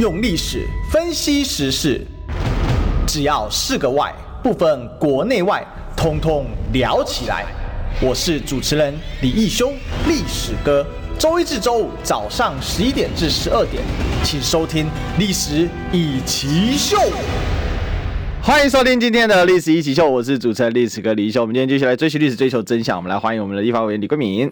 用历史分析时事，只要是个“外”，不分国内外，通通聊起来。我是主持人李义修，历史哥。周一至周五早上十一点至十二点，请收听《历史一奇秀》。欢迎收听今天的《历史一奇秀》，我是主持人历史哥李义修。我们今天继续来追寻历史，追求真相。我们来欢迎我们的立法委员李贵敏。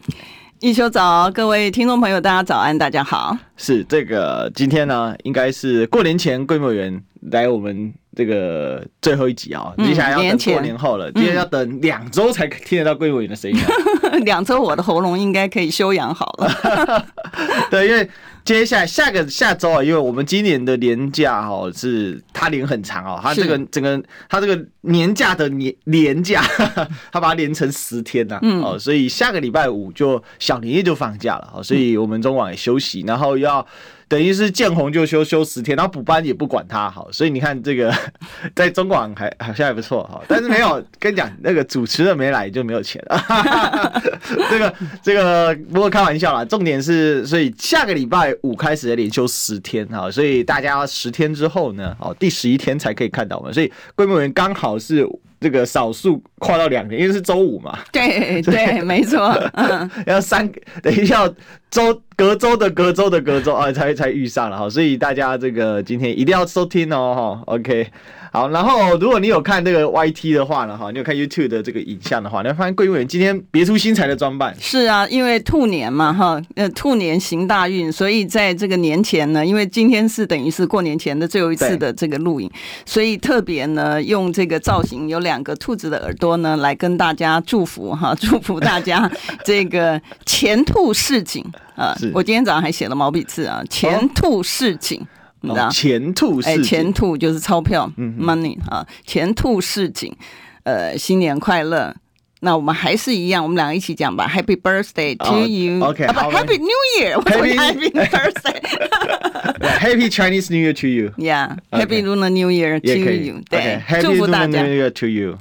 义修早，各位听众朋友，大家早安，大家好。是这个今天呢，应该是过年前桂木园来我们这个最后一集啊、哦嗯，接下来要等过年后了，今天要等两周才听得到桂木园的声音、啊。两周我的喉咙应该可以休养好了。对，因为。接下来下个下周啊，因为我们今年的年假哈是他连很长哦，他这个整个他这个年假的年年假，他把它连成十天呐，哦，所以下个礼拜五就小年夜就放假了，哦，所以我们中网也休息，然后要。等于是见红就休休十天，然后补班也不管他好，所以你看这个 在中广还好像还不错哈，但是没有跟你讲那个主持人没来就没有钱了，这个这个不过开玩笑啦，重点是所以下个礼拜五开始连休十天哈，所以大家十天之后呢，哦第十一天才可以看到我们，所以贵敏委员刚好是。这个少数跨到两天，因为是周五嘛。对 对，没错。嗯，要三等一下周隔周的隔周的隔周啊，才才遇上了哈，所以大家这个今天一定要收听哦哈。OK。好，然后如果你有看这个 YT 的话呢，哈，你有看 YouTube 的这个影像的话，你会发现贵敏委员今天别出心裁的装扮。是啊，因为兔年嘛，哈，呃，兔年行大运，所以在这个年前呢，因为今天是等于是过年前的最后一次的这个录影，所以特别呢用这个造型，有两个兔子的耳朵呢，来跟大家祝福哈，祝福大家 这个前兔似锦啊。我今天早上还写了毛笔字啊，前兔似锦。你知道前兔似锦，哎，前兔就是钞票，嗯，money 啊，前兔似锦，呃，新年快乐。那我们还是一样，我们两个一起讲吧。Happy birthday to you，OK，好，Happy New Year，Happy Happy birthday，Happy Chinese New Year to you，Yeah，Happy Lunar New Year to you，对，祝福大家，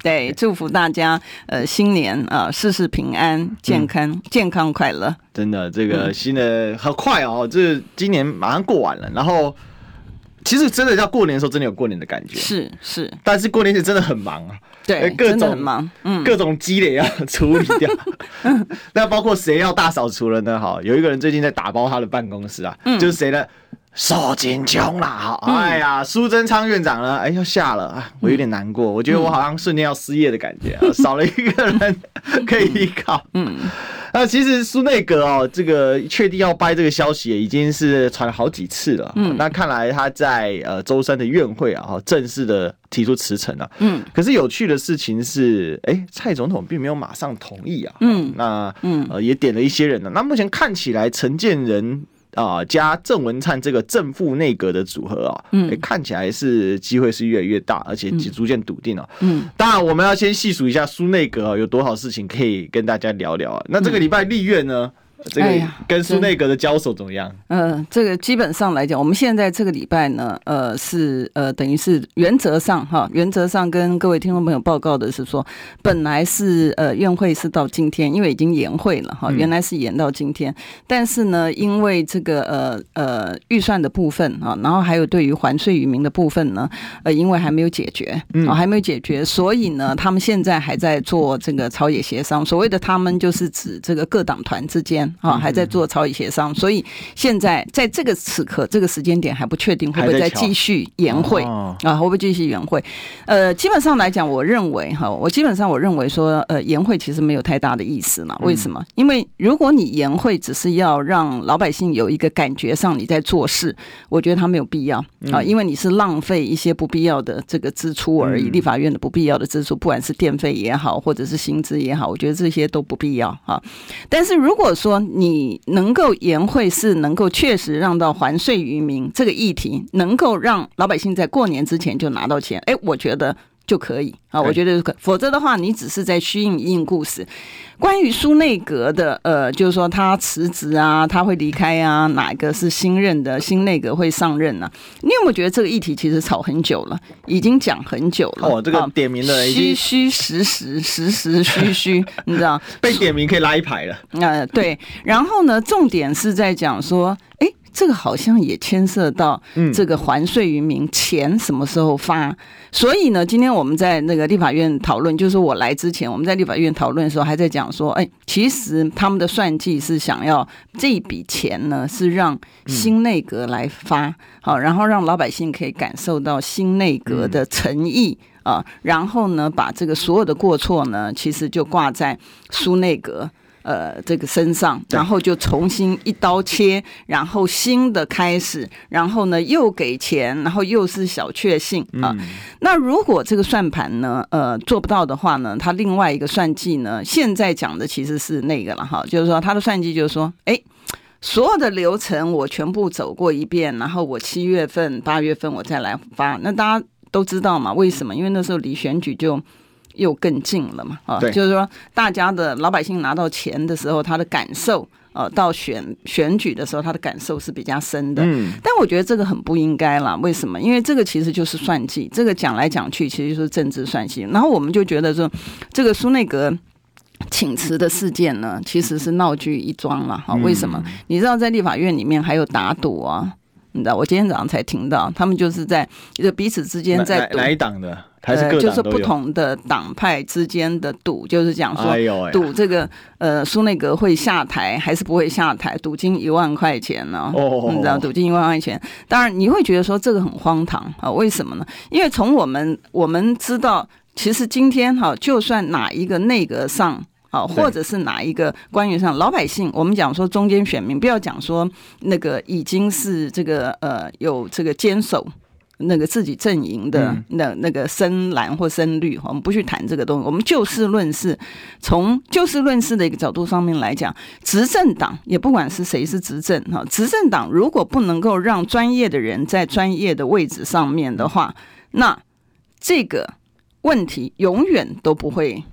对，祝福大家，呃，新年啊，事事平安，健康，健康快乐。真的，这个新的好快哦，这今年马上过完了，然后。其实真的要过年的时候，真的有过年的感觉。是是，但是过年前真的很忙啊。对，各种很忙，嗯，各种积累要处理掉。那包括谁要大扫除了呢？哈，有一个人最近在打包他的办公室啊，嗯、就是谁呢？受金穷啦！哈，哎呀，苏贞昌院长呢？哎，要下了啊，我有点难过。我觉得我好像瞬间要失业的感觉少了一个人可以依靠。嗯。那其实苏内阁哦，这个确定要掰这个消息已经是传了好几次了。嗯，那看来他在呃周三的院会啊，哈，正式的提出辞呈了。嗯，可是有趣的事情是，哎、欸，蔡总统并没有马上同意啊。嗯，那嗯呃也点了一些人呢。那目前看起来陈建仁。啊，加郑文灿这个正副内阁的组合啊，嗯，看起来是机会是越来越大，而且逐渐笃定了。嗯，当然我们要先细数一下苏内阁啊，有多少事情可以跟大家聊聊啊。那这个礼拜立院呢？这个跟苏内阁的交手怎么样？嗯、呃，这个基本上来讲，我们现在这个礼拜呢，呃，是呃，等于是原则上哈，原则上跟各位听众朋友报告的是说，本来是呃院会是到今天，因为已经延会了哈，原来是延到今天，但是呢，因为这个呃呃预算的部分啊，然后还有对于还税于民的部分呢，呃，因为还没有解决，啊，还没有解决，所以呢，他们现在还在做这个朝野协商。所谓的他们，就是指这个各党团之间。啊，还在做朝野协商，所以现在在这个此刻这个时间点还不确定会不会再继续延会啊？会不会继续延会？呃，基本上来讲，我认为哈，我基本上我认为说，呃，延会其实没有太大的意思嘛。为什么？因为如果你延会只是要让老百姓有一个感觉上你在做事，我觉得他没有必要啊，因为你是浪费一些不必要的这个支出而已。立法院的不必要的支出，不管是电费也好，或者是薪资也好，我觉得这些都不必要啊。但是如果说你能够延会，是能够确实让到还税于民这个议题，能够让老百姓在过年之前就拿到钱，哎，我觉得就可以啊，我觉得可，否则的话，你只是在虚应一应故事。关于苏内阁的，呃，就是说他辞职啊，他会离开啊，哪一个是新任的新内阁会上任呢、啊？你有没有觉得这个议题其实吵很久了，已经讲很久了？哦，这个点名的虚虚实实实实虚虚，你知道？被点名可以拉一排了。呃，对。然后呢，重点是在讲说，哎。这个好像也牵涉到这个还税于民，钱什么时候发？所以呢，今天我们在那个立法院讨论，就是我来之前，我们在立法院讨论的时候，还在讲说，哎，其实他们的算计是想要这一笔钱呢，是让新内阁来发，好，然后让老百姓可以感受到新内阁的诚意啊，然后呢，把这个所有的过错呢，其实就挂在苏内阁。呃，这个身上，然后就重新一刀切，然后新的开始，然后呢又给钱，然后又是小确幸啊。那如果这个算盘呢，呃，做不到的话呢，他另外一个算计呢，现在讲的其实是那个了哈，就是说他的算计就是说，哎，所有的流程我全部走过一遍，然后我七月份、八月份我再来发。那大家都知道嘛，为什么？因为那时候离选举就。又更近了嘛？啊，就是说，大家的老百姓拿到钱的时候，他的感受，呃，到选选举的时候，他的感受是比较深的。嗯，但我觉得这个很不应该啦。为什么？因为这个其实就是算计，这个讲来讲去，其实就是政治算计。然后我们就觉得说，这个苏内阁请辞的事件呢，其实是闹剧一桩了。哈，为什么？你知道，在立法院里面还有打赌啊？你知道，我今天早上才听到，他们就是在就彼此之间在哪一党的？呃，就是不同的党派之间的赌，就是讲说赌这个呃苏内阁会下台还是不会下台，赌金一万块钱呢？哦，你知道赌金一万块钱，当然你会觉得说这个很荒唐啊？为什么呢？因为从我们我们知道，其实今天哈，就算哪一个内阁上啊，或者是哪一个官员上，老百姓我们讲说中间选民，不要讲说那个已经是这个呃有这个坚守。那个自己阵营的那那个深蓝或深绿，我们不去谈这个东西，我们就事论事。从就事论事的一个角度上面来讲，执政党也不管是谁是执政哈，执政党如果不能够让专业的人在专业的位置上面的话，那这个问题永远都不会。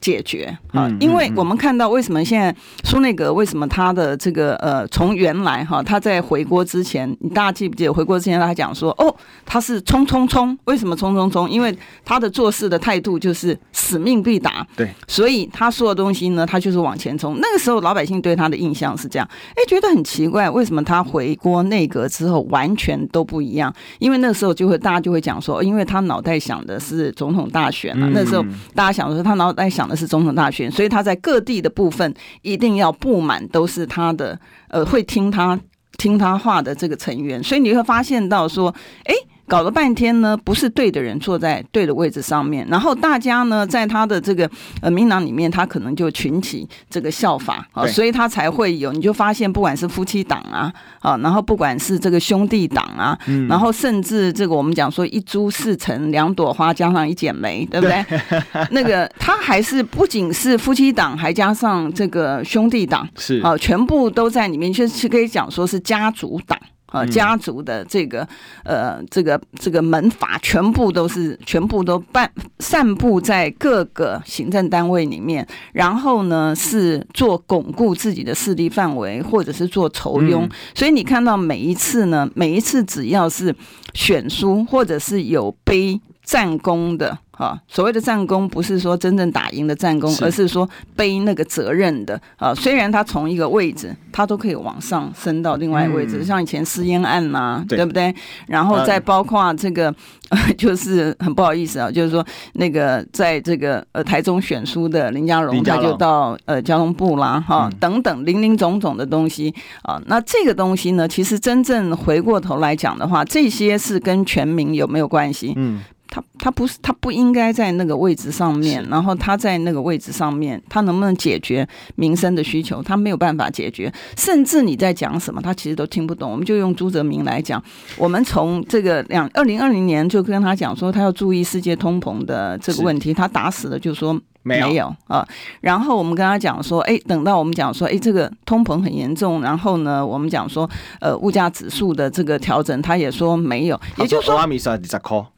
解决啊，因为我们看到为什么现在苏内阁为什么他的这个呃，从原来哈他在回国之前，你大家记不记得回国之前他讲说哦，他是冲冲冲，为什么冲冲冲？因为他的做事的态度就是使命必达，对，所以他说的东西呢，他就是往前冲。那个时候老百姓对他的印象是这样，哎，觉得很奇怪，为什么他回国内阁之后完全都不一样？因为那时候就会大家就会讲说，因为他脑袋想的是总统大选啊，那时候大家想说他脑袋想。而是总统大选，所以他在各地的部分一定要布满都是他的，呃，会听他听他话的这个成员，所以你会发现到说，哎。搞了半天呢，不是对的人坐在对的位置上面，然后大家呢，在他的这个呃民党里面，他可能就群起这个效法啊，所以他才会有，你就发现不管是夫妻党啊，啊，然后不管是这个兄弟党啊，然后甚至这个我们讲说一株四成两朵花加上一剪梅，对不对？那个他还是不仅是夫妻党，还加上这个兄弟党，是啊，全部都在里面，就是可以讲说是家族党。呃，家族的这个呃，这个这个门阀全部都是全部都办散布在各个行政单位里面，然后呢是做巩固自己的势力范围，或者是做酬庸。所以你看到每一次呢，每一次只要是选书，或者是有背战功的。啊，所谓的战功不是说真正打赢的战功，而是说背那个责任的啊。虽然他从一个位置，他都可以往上升到另外一个位置，嗯、像以前私烟案呐、啊，对不对？然后再包括这个，呃、就是很不好意思啊，就是说那个在这个呃台中选书的林佳龙，他就到呃交通部啦，哈、啊，等等林林总总的东西啊。那这个东西呢，其实真正回过头来讲的话，这些是跟全民有没有关系？嗯。他他不是他不应该在那个位置上面，然后他在那个位置上面，他能不能解决民生的需求？他没有办法解决，甚至你在讲什么，他其实都听不懂。我们就用朱泽明来讲，我们从这个两二零二零年就跟他讲说，他要注意世界通膨的这个问题，他打死了就说。没有，没有啊，然后我们跟他讲说，哎，等到我们讲说，哎，这个通膨很严重，然后呢，我们讲说，呃，物价指数的这个调整，他也说没有，也就是说，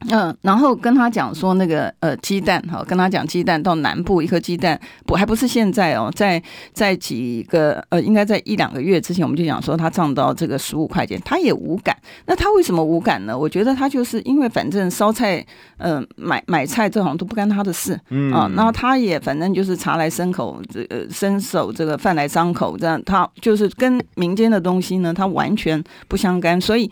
嗯，然后跟他讲说那个呃鸡蛋，哈，跟他讲鸡蛋到南部一颗鸡蛋，不还不是现在哦，在在几个呃，应该在一两个月之前，我们就讲说他涨到这个十五块钱，他也无感。那他为什么无感呢？我觉得他就是因为反正烧菜，呃，买买菜这好像都不干他的事，嗯啊，然后他。他也反正就是茶来伸口，这呃伸手这个饭来张口，这样他就是跟民间的东西呢，他完全不相干，所以。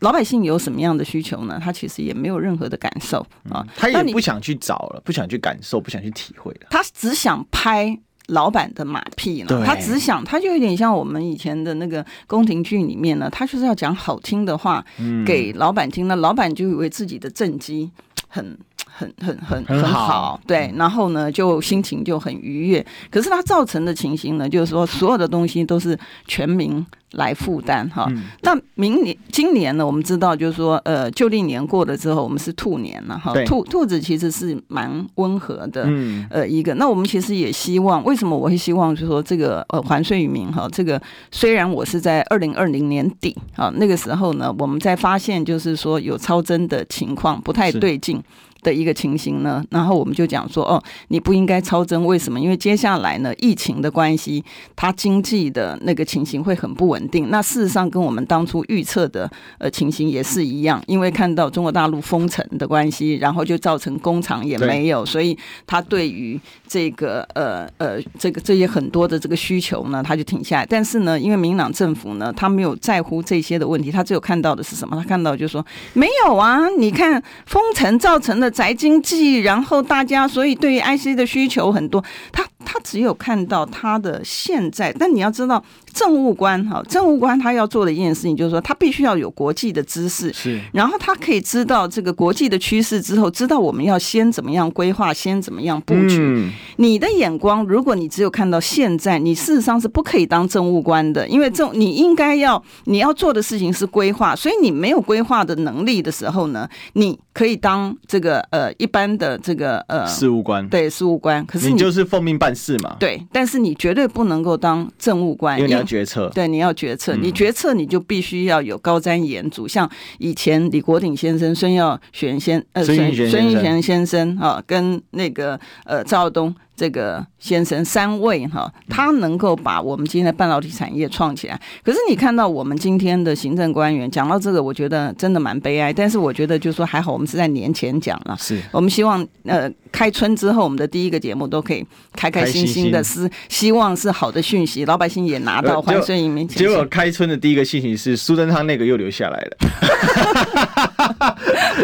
老百姓有什么样的需求呢？他其实也没有任何的感受啊，他也不想去找了，不想去感受，不想去体会了。他只想拍老板的马屁了。他只想，他就有点像我们以前的那个宫廷剧里面呢，他就是要讲好听的话给老板听，那老板就以为自己的政绩很。很很很很好，对，然后呢，就心情就很愉悦。可是它造成的情形呢，就是说所有的东西都是全民来负担哈。那明年、今年呢，我们知道就是说，呃，旧历年过了之后，我们是兔年了哈。兔兔子其实是蛮温和的，嗯呃，一个。那我们其实也希望，为什么我会希望就是说这个呃还税于民哈？这个虽然我是在二零二零年底啊，那个时候呢，我们在发现就是说有超征的情况不太对劲。的一个情形呢，然后我们就讲说，哦，你不应该超增，为什么？因为接下来呢，疫情的关系，它经济的那个情形会很不稳定。那事实上跟我们当初预测的呃情形也是一样，因为看到中国大陆封城的关系，然后就造成工厂也没有，所以它对于这个呃呃这个这些很多的这个需求呢，它就停下来。但是呢，因为民党政府呢，他没有在乎这些的问题，他只有看到的是什么？他看到就是说没有啊，你看封城造成的。宅经济，然后大家所以对于 IC 的需求很多，他他只有看到他的现在，但你要知道。政务官哈，政务官他要做的一件事情就是说，他必须要有国际的知识，是，然后他可以知道这个国际的趋势之后，知道我们要先怎么样规划，先怎么样布局。嗯、你的眼光，如果你只有看到现在，你事实上是不可以当政务官的，因为政你应该要你要做的事情是规划，所以你没有规划的能力的时候呢，你可以当这个呃一般的这个呃事务官，对事务官，可是你，你就是奉命办事嘛，对，但是你绝对不能够当政务官，因为你要。决策对，你要决策，你决策你就必须要有高瞻远瞩，像以前李国鼎先生、孙耀玄先呃孙孙玉璇先生啊，跟那个呃赵东。这个先生三位哈，他能够把我们今天的半导体产业创起来。可是你看到我们今天的行政官员讲到这个，我觉得真的蛮悲哀。但是我觉得就是说还好，我们是在年前讲了。是我们希望呃开春之后，我们的第一个节目都可以开开心心的，是希望是好的讯息，老百姓也拿到欢声迎面。结果开春的第一个信息是苏贞昌那个又留下来了。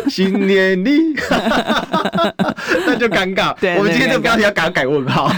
新年里，那就尴尬。对，我们今天这个标题要改改。问号，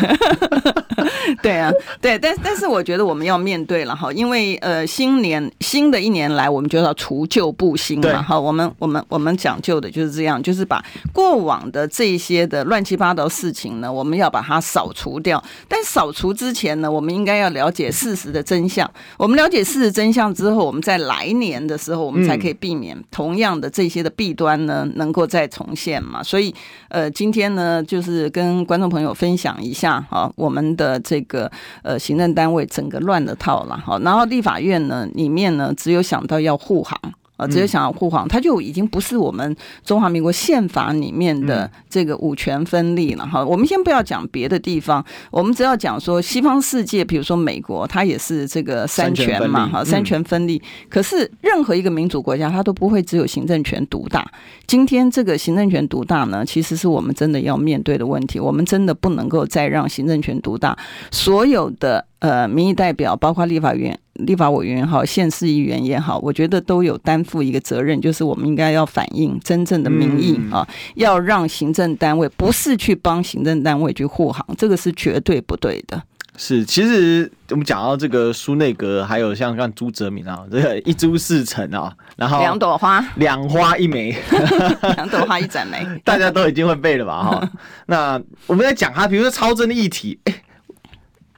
对啊，对，但但是我觉得我们要面对了哈，因为呃，新年新的一年来，我们就要除旧布新嘛哈。我们我们我们讲究的就是这样，就是把过往的这些的乱七八糟事情呢，我们要把它扫除掉。但扫除之前呢，我们应该要了解事实的真相。我们了解事实真相之后，我们在来年的时候，我们才可以避免同样的这些的弊端呢，能够再重现嘛。所以呃，今天呢，就是跟观众朋友分。想一下哈，我们的这个呃行政单位整个乱了套了哈，然后立法院呢里面呢只有想到要护航。啊，直接想要护航，它就已经不是我们中华民国宪法里面的这个五权分立了哈。我们先不要讲别的地方，我们只要讲说西方世界，比如说美国，它也是这个三权嘛哈，三权分立。可是任何一个民主国家，它都不会只有行政权独大。今天这个行政权独大呢，其实是我们真的要面对的问题。我们真的不能够再让行政权独大，所有的。呃，民意代表包括立法院、立法委员也好，县市议员也好，我觉得都有担负一个责任，就是我们应该要反映真正的民意啊，要让行政单位不是去帮行政单位去护航，这个是绝对不对的。是，其实我们讲到这个苏内阁，还有像像朱泽民啊，这个一株四成啊，然后两朵花，两花一枚，两朵花一盏梅，大家都已经会背了吧？哈，那我们在讲他，比如说超真的议题，欸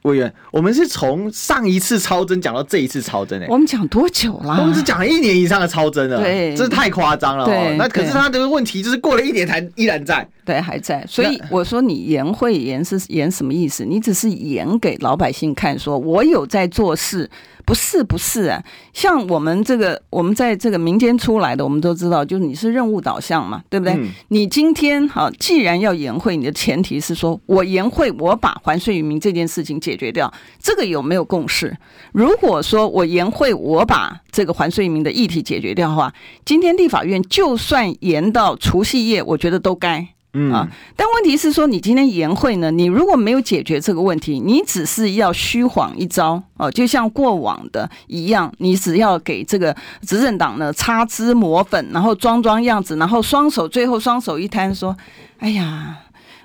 委员，我们是从上一次超增讲到这一次超增诶，我们讲多久了？我们是讲了一年以上的超增了，对，这是太夸张了。对，那可是他这个问题就是过了一年才依然在，对，还在。所以我说你言会言是言什么意思？你只是言给老百姓看，说我有在做事。不是不是啊，像我们这个，我们在这个民间出来的，我们都知道，就是你是任务导向嘛，对不对？嗯、你今天好，既然要颜会，你的前提是说我颜会，我把还税于民这件事情解决掉，这个有没有共识？如果说我颜会，我把这个还税于民的议题解决掉的话，今天立法院就算延到除夕夜，我觉得都该。嗯啊，但问题是说，你今天研会呢，你如果没有解决这个问题，你只是要虚晃一招哦，就像过往的一样，你只要给这个执政党呢擦脂抹粉，然后装装样子，然后双手最后双手一摊说：“哎呀，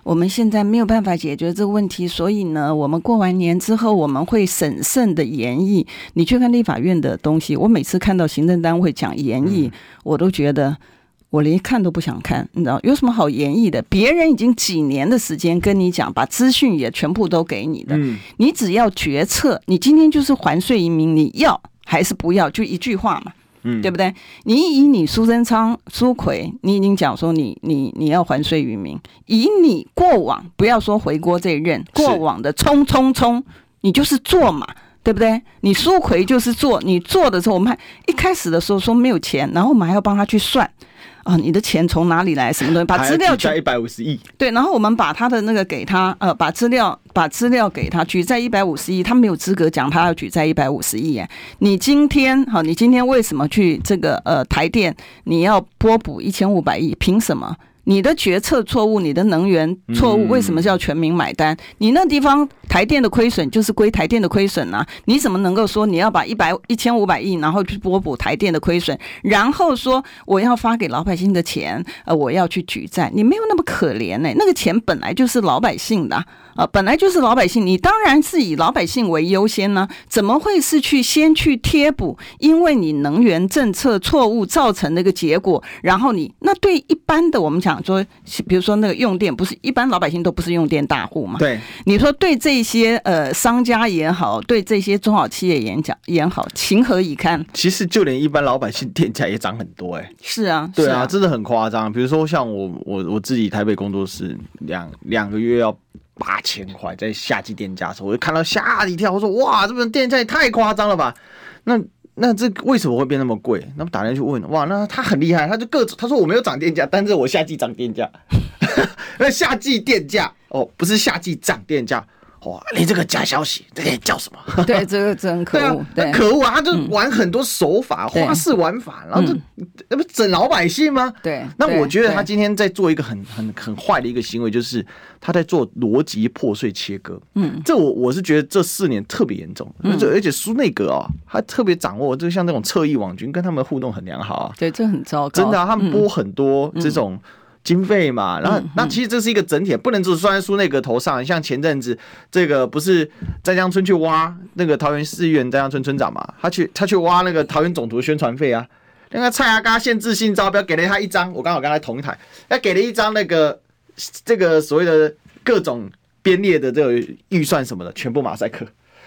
我们现在没有办法解决这个问题，所以呢，我们过完年之后我们会审慎的研议。”你去看立法院的东西，我每次看到行政单位讲研议，我都觉得。我连看都不想看，你知道有什么好研议的？别人已经几年的时间跟你讲，把资讯也全部都给你的，嗯、你只要决策。你今天就是还税于民，你要还是不要？就一句话嘛，嗯，对不对？你以你苏贞昌、苏奎，你已经讲说你你你要还税于民，以你过往不要说回锅这一任，过往的冲冲冲，你就是做嘛，对不对？你苏奎就是做，你做的时候，我们还一开始的时候说没有钱，然后我们还要帮他去算。啊，你的钱从哪里来？什么东西？把资料举在一百五十亿。对，然后我们把他的那个给他，呃，把资料把资料给他，举在一百五十亿，他没有资格讲他要举在一百五十亿。哎，你今天好，你今天为什么去这个呃台电？你要拨补一千五百亿，凭什么？你的决策错误，你的能源错误，为什么叫全民买单？你那地方台电的亏损就是归台电的亏损啊！你怎么能够说你要把一百一千五百亿，然后去拨补台电的亏损，然后说我要发给老百姓的钱，呃，我要去举债？你没有那么可怜呢、欸，那个钱本来就是老百姓的。啊，本来就是老百姓，你当然是以老百姓为优先呢，怎么会是去先去贴补？因为你能源政策错误造成那个结果，然后你那对一般的我们讲说，比如说那个用电，不是一般老百姓都不是用电大户嘛？对，你说对这些呃商家也好，对这些中小企业也讲也好，情何以堪？其实就连一般老百姓电价也涨很多哎、欸。是啊，对啊，真的很夸张。比如说像我我我自己台北工作室两两个月要。八千块在夏季电价的时候，我就看到吓一跳，我说哇，这边电价也太夸张了吧？那那这为什么会变那么贵？那么打电话去问，哇，那他很厉害，他就各种他说我没有涨电价，但是我夏季涨电价，那夏季电价哦，不是夏季涨电价。哇！你这个假消息，这个叫什么？对，这个真可恶。对，可恶啊！他就玩很多手法、花式玩法，然后就那不整老百姓吗？对。那我觉得他今天在做一个很很很坏的一个行为，就是他在做逻辑破碎切割。嗯，这我我是觉得这四年特别严重，而且而且苏内阁啊，他特别掌握，就像那种侧翼网军，跟他们互动很良好啊。对，这很糟糕。真的，他们播很多这种。经费嘛，然后那其实这是一个整体，不能只算在苏内阁头上。像前阵子这个不是在江村去挖那个桃园市议员在江村村长嘛，他去他去挖那个桃园总图宣传费啊，那个蔡阿嘎限制性招标给了他一张，我刚好跟他同一台，他给了一张那个这个所谓的各种编列的这个预算什么的，全部马赛克。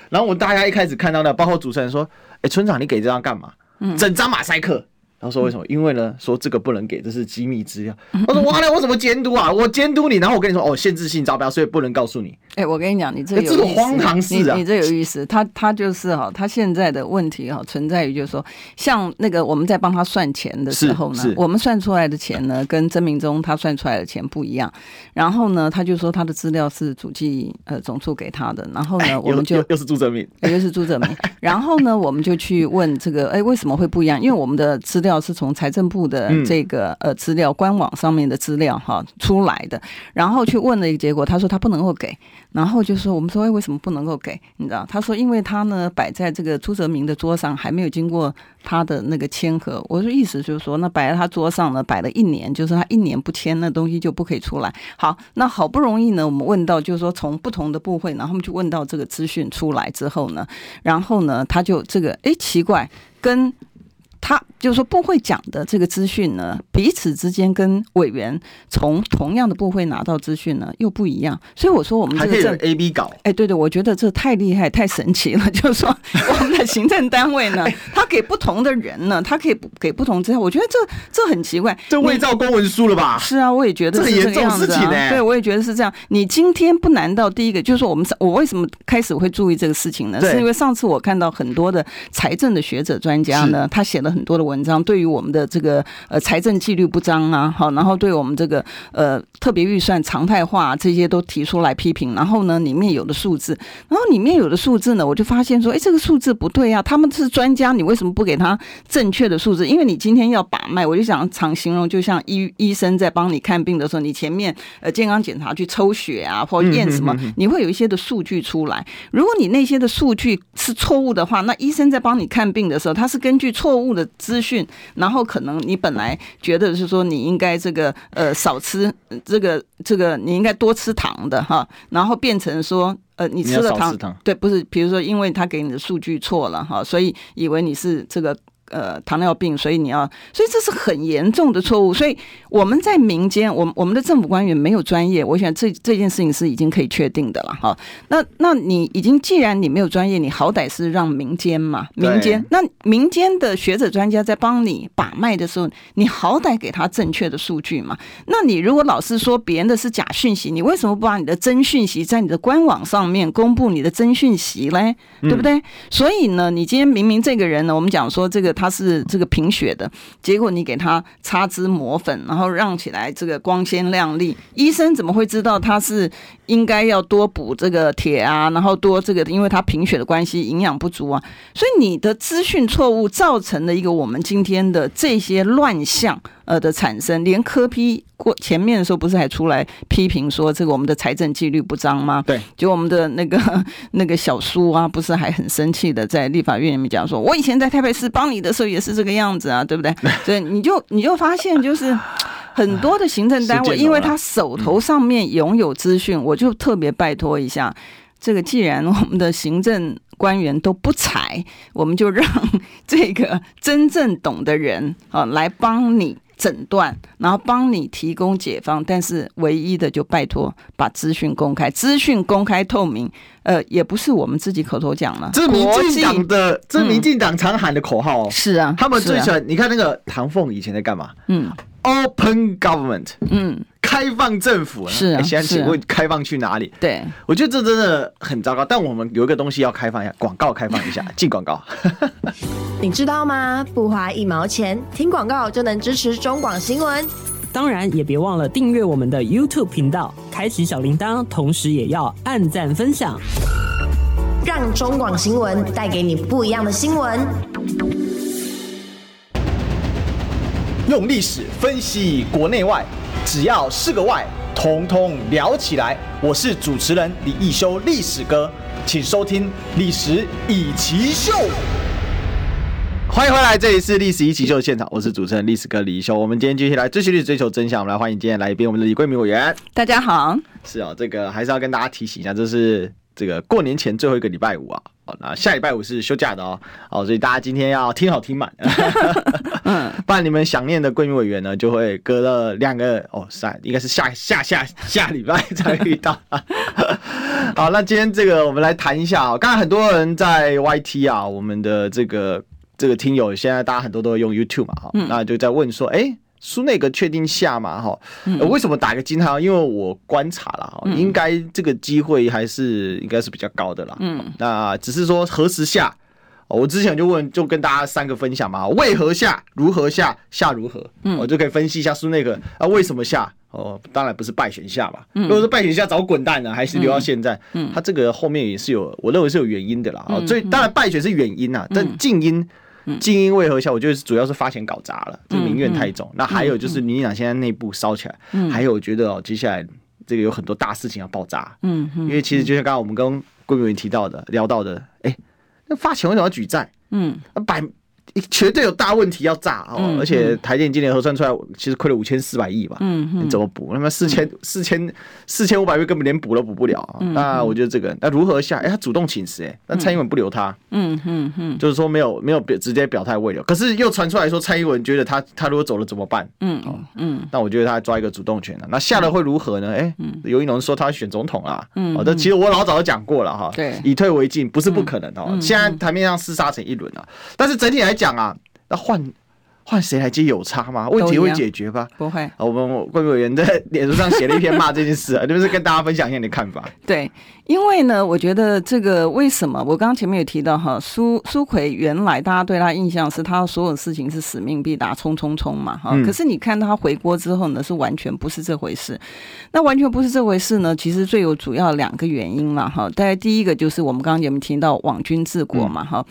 然后我们大家一开始看到那，包括主持人说：“哎，村长，你给这张干嘛？整张马赛克。”他说：“为什么？因为呢，说这个不能给，这是机密资料。”我说：“哇，那我怎么监督啊？我监督你，然后我跟你说，哦，限制性招标，所以不能告诉你。”哎，我跟你讲，你这个有这个荒唐事啊！你，你这有意思。他他就是哈，他现在的问题哈，存在于就是说，像那个我们在帮他算钱的时候呢，我们算出来的钱呢，跟曾明忠他算出来的钱不一样。然后呢，他就说他的资料是主计呃总处给他的。然后呢，我们就又，是朱泽明，又是朱泽明。然后呢，我们就去问这个，哎，为什么会不一样？因为我们的资料是从财政。部的这个呃资料，官网上面的资料哈出来的，然后去问了一个结果，他说他不能够给，然后就说我们说为什么不能够给？你知道？他说因为他呢摆在这个朱泽明的桌上，还没有经过他的那个签核。我说意思就是说，那摆在他桌上呢，摆了一年，就是他一年不签，那东西就不可以出来。好，那好不容易呢，我们问到就是说从不同的部会，然后我们就问到这个资讯出来之后呢，然后呢他就这个哎奇怪跟。他就是说部会讲的这个资讯呢，彼此之间跟委员从同样的部会拿到资讯呢又不一样，所以我说我们这个还可以 A B 稿，哎，对对，我觉得这太厉害、太神奇了。就是说我们的行政单位呢，他给不同的人呢，他可以给不同资料，我觉得这这很奇怪，这伪造公文书了吧？是啊，我也觉得是这个样子啊。对，我也觉得是这样。你今天不难到第一个就是说我们我为什么开始会注意这个事情呢？是因为上次我看到很多的财政的学者专家呢，他写了。很多的文章，对于我们的这个呃财政纪律不彰啊，好，然后对我们这个呃特别预算常态化这些都提出来批评。然后呢，里面有的数字，然后里面有的数字呢，我就发现说，哎，这个数字不对啊，他们是专家，你为什么不给他正确的数字？因为你今天要把脉，我就想常形容，就像医医生在帮你看病的时候，你前面呃健康检查去抽血啊，或验什么，你会有一些的数据出来。如果你那些的数据是错误的话，那医生在帮你看病的时候，他是根据错误的资讯，然后可能你本来觉得是说你应该这个呃少吃这个这个你应该多吃糖的哈，然后变成说呃你吃了糖，糖对，不是，比如说因为他给你的数据错了哈，所以以为你是这个。呃，糖尿病，所以你要，所以这是很严重的错误。所以我们在民间，我们我们的政府官员没有专业，我想这这件事情是已经可以确定的了哈。那那你已经既然你没有专业，你好歹是让民间嘛，民间那民间的学者专家在帮你把脉的时候，你好歹给他正确的数据嘛。那你如果老是说别人的是假讯息，你为什么不把你的真讯息在你的官网上面公布你的真讯息嘞？对不对？嗯、所以呢，你今天明明这个人呢，我们讲说这个。他是这个贫血的，结果你给他擦脂抹粉，然后让起来这个光鲜亮丽，医生怎么会知道他是应该要多补这个铁啊？然后多这个，因为他贫血的关系，营养不足啊。所以你的资讯错误造成了一个我们今天的这些乱象。呃的产生，连科批过前面的时候不是还出来批评说这个我们的财政纪律不彰吗？对，就我们的那个 那个小苏啊，不是还很生气的在立法院里面讲说，我以前在台北市帮你的时候也是这个样子啊，对不对？所以你就你就发现就是很多的行政单位，因为他手头上面拥有资讯，我就特别拜托一下，这个既然我们的行政官员都不才，我们就让 这个真正懂的人啊来帮你。诊断，然后帮你提供解方，但是唯一的就拜托把资讯公开，资讯公开透明。呃，也不是我们自己口头讲了，这民进党的，这民进党常喊的口号哦。是啊，他们最喜欢。你看那个唐凤以前在干嘛？嗯，Open Government，嗯。开放政府是啊，现在请问开放去哪里？对，我觉得这真的很糟糕。但我们有一个东西要开放一下，广告开放一下，进广告。你知道吗？不花一毛钱，听广告就能支持中广新闻。当然，也别忘了订阅我们的 YouTube 频道，开启小铃铛，同时也要按赞分享，让中广新闻带给你不一样的新闻。用历史分析国内外。只要是个“外”，统统聊起来。我是主持人李一修，历史哥，请收听《历史以奇秀》。欢迎回来，这里是《历史一起秀》的现场，我是主持人历史哥李一修。我们今天继续来追寻历史，追求真相。我们来欢迎今天来宾，我们的李桂明委员。大家好。是啊，这个还是要跟大家提醒一下，这是这个过年前最后一个礼拜五啊。那下礼拜五是休假的哦，哦，所以大家今天要听好听满，嗯，不然你们想念的闺蜜委员呢，就会隔了两个哦，三应该是下下下下礼拜才遇到。好，那今天这个我们来谈一下啊，刚才很多人在 YT 啊，我们的这个这个听友，现在大家很多都会用 YouTube 嘛，哈，那就在问说，哎。苏内阁确定下嘛？哈，为什么打个惊号？因为我观察了哈，应该这个机会还是应该是比较高的啦。嗯，那只是说何时下？我之前就问，就跟大家三个分享嘛，为何下？如何下？下如何？嗯，我就可以分析一下苏内阁啊为什么下？哦，当然不是败选下嘛。如果是败选下早滚蛋了，还是留到现在？嗯，他这个后面也是有，我认为是有原因的啦。哦，最当然败选是原因呐，但静音。静音为何效？我觉得主要是发钱搞砸了，这个民怨太重。那还有就是民进党现在内部烧起来，还有我觉得哦，接下来这个有很多大事情要爆炸。嗯，因为其实就像刚刚我们跟郭美云提到的、聊到的，哎，那发钱为什么要举债？嗯，摆。绝对有大问题要炸哦！而且台电今年核算出来，其实亏了五千四百亿吧？嗯，你怎么补？那么四千四千四千五百亿根本连补都补不了。那我觉得这个，那如何下？哎，他主动请辞，哎，那蔡英文不留他。嗯嗯嗯，就是说没有没有表直接表态未留，可是又传出来说蔡英文觉得他他如果走了怎么办？嗯嗯，那我觉得他抓一个主动权了。那下了会如何呢？哎，尤玉龙说他要选总统啊。嗯，好的，其实我老早就讲过了哈。对，以退为进不是不可能哦。现在台面上厮杀成一轮了，但是整体来讲。啊，那换换谁来接有差吗？问题会解决吧？不会。我们贵委员在脸书上写了一篇骂这件事啊，就是跟大家分享一下你的看法。对，因为呢，我觉得这个为什么？我刚刚前面有提到哈，苏苏奎原来大家对他印象是他所有事情是使命必达，冲冲冲嘛哈。可是你看到他回国之后呢，是完全不是这回事。那完全不是这回事呢？其实最有主要两个原因嘛哈。大概第一个就是我们刚刚有没有提到网军治国嘛哈？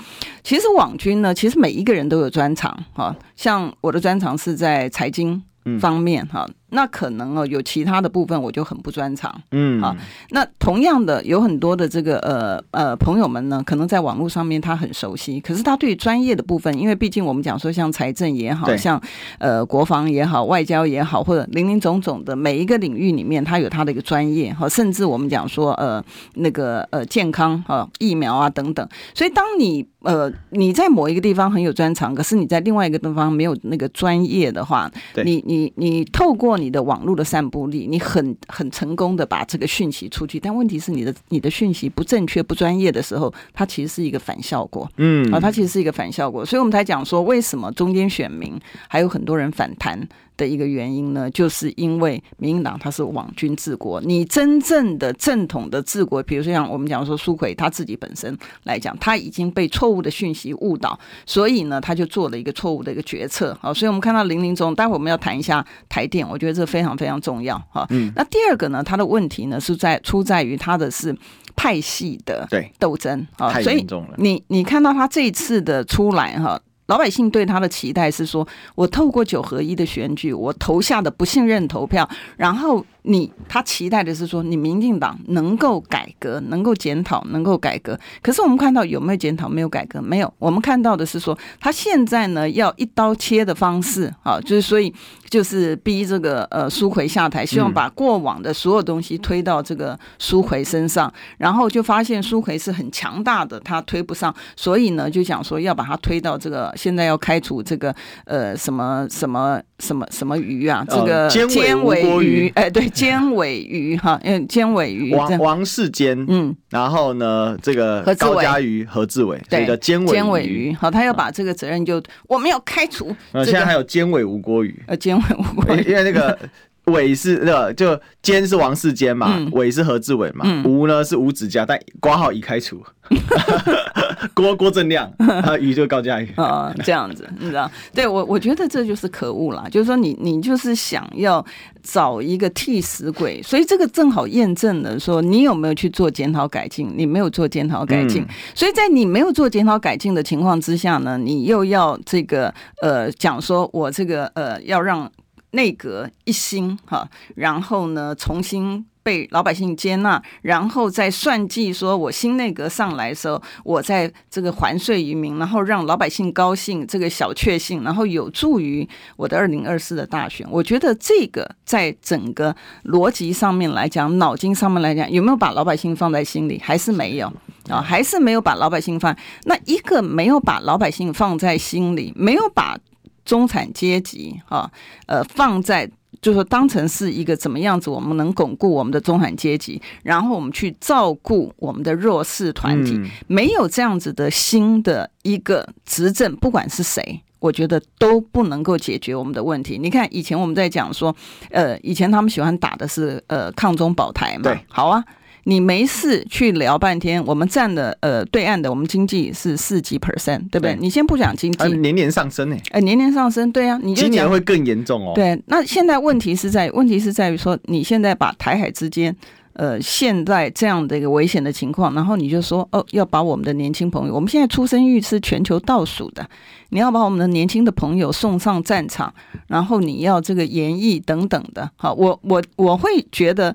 其实网军呢，其实每一个人都有专长哈。像我的专长是在财经方面哈。那可能哦，有其他的部分我就很不专长，嗯，好。那同样的，有很多的这个呃呃朋友们呢，可能在网络上面他很熟悉，可是他对专业的部分，因为毕竟我们讲说像财政也好，像呃国防也好，外交也好，或者林林总总的每一个领域里面，他有他的一个专业哈，甚至我们讲说呃那个呃健康啊疫苗啊等等，所以当你呃你在某一个地方很有专长，可是你在另外一个地方没有那个专业的话，你你你透过你的网络的散布力，你很很成功的把这个讯息出去，但问题是你的你的讯息不正确、不专业的时候，它其实是一个反效果。嗯，啊，它其实是一个反效果，所以我们才讲说，为什么中间选民还有很多人反弹。的一个原因呢，就是因为民进党它是网军治国，你真正的正统的治国，比如说像我们讲说苏奎他自己本身来讲，他已经被错误的讯息误导，所以呢，他就做了一个错误的一个决策。好，所以我们看到林林总，待会我们要谈一下台电，我觉得这非常非常重要。哈，嗯，那第二个呢，他的问题呢是在出在于他的是派系的斗争啊，所以你你看到他这一次的出来哈。老百姓对他的期待是说，我透过九合一的选举，我投下的不信任投票，然后。你他期待的是说，你民进党能够改革，能够检讨，能够改革。可是我们看到有没有检讨，没有改革，没有。我们看到的是说，他现在呢要一刀切的方式啊，就是所以就是逼这个呃苏奎下台，希望把过往的所有东西推到这个苏奎身上，然后就发现苏奎是很强大的，他推不上，所以呢就讲说要把他推到这个现在要开除这个呃什么什么什么什么鱼啊，这个监委鱼，哎对。监委瑜哈，嗯，尖尾鱼王王世坚，嗯，然后呢，这个高嘉瑜、何志伟，对的，尖尾尖尾鱼，好，他要把这个责任就我们要开除。呃，现在还有尖尾吴国宇，呃，尖尾吴国宇，因为那个 尾是那个就尖是王世坚嘛，尾是何志伟嘛，吴呢是吴子嘉，但挂号已开除。郭郭正亮，他 鱼就高嘉瑜啊，这样子，你知道？对我，我觉得这就是可恶啦。就是说你，你你就是想要找一个替死鬼，所以这个正好验证了说你有没有去做检讨改进，你没有做检讨改进，嗯、所以在你没有做检讨改进的情况之下呢，你又要这个呃讲说我这个呃要让内阁一新哈，然后呢重新。被老百姓接纳，然后再算计，说我新内阁上来的时候，我在这个还税于民，然后让老百姓高兴，这个小确幸，然后有助于我的二零二四的大选。我觉得这个在整个逻辑上面来讲，脑筋上面来讲，有没有把老百姓放在心里？还是没有啊？还是没有把老百姓放？那一个没有把老百姓放在心里，没有把中产阶级啊，呃，放在。就是说，当成是一个怎么样子，我们能巩固我们的中产阶级，然后我们去照顾我们的弱势团体，没有这样子的新的一个执政，不管是谁，我觉得都不能够解决我们的问题。你看，以前我们在讲说，呃，以前他们喜欢打的是呃抗中保台嘛，对，好啊。你没事去聊半天，我们占的呃对岸的我们经济是四级 percent，对不对？你先不讲经济，年年上升呢？哎，年年上升，对啊，你就今年会更严重哦。对，那现在问题是在问题是在于说，你现在把台海之间呃现在这样的一个危险的情况，然后你就说哦，要把我们的年轻朋友，我们现在出生率是全球倒数的，你要把我们的年轻的朋友送上战场，然后你要这个演绎等等的，好，我我我会觉得。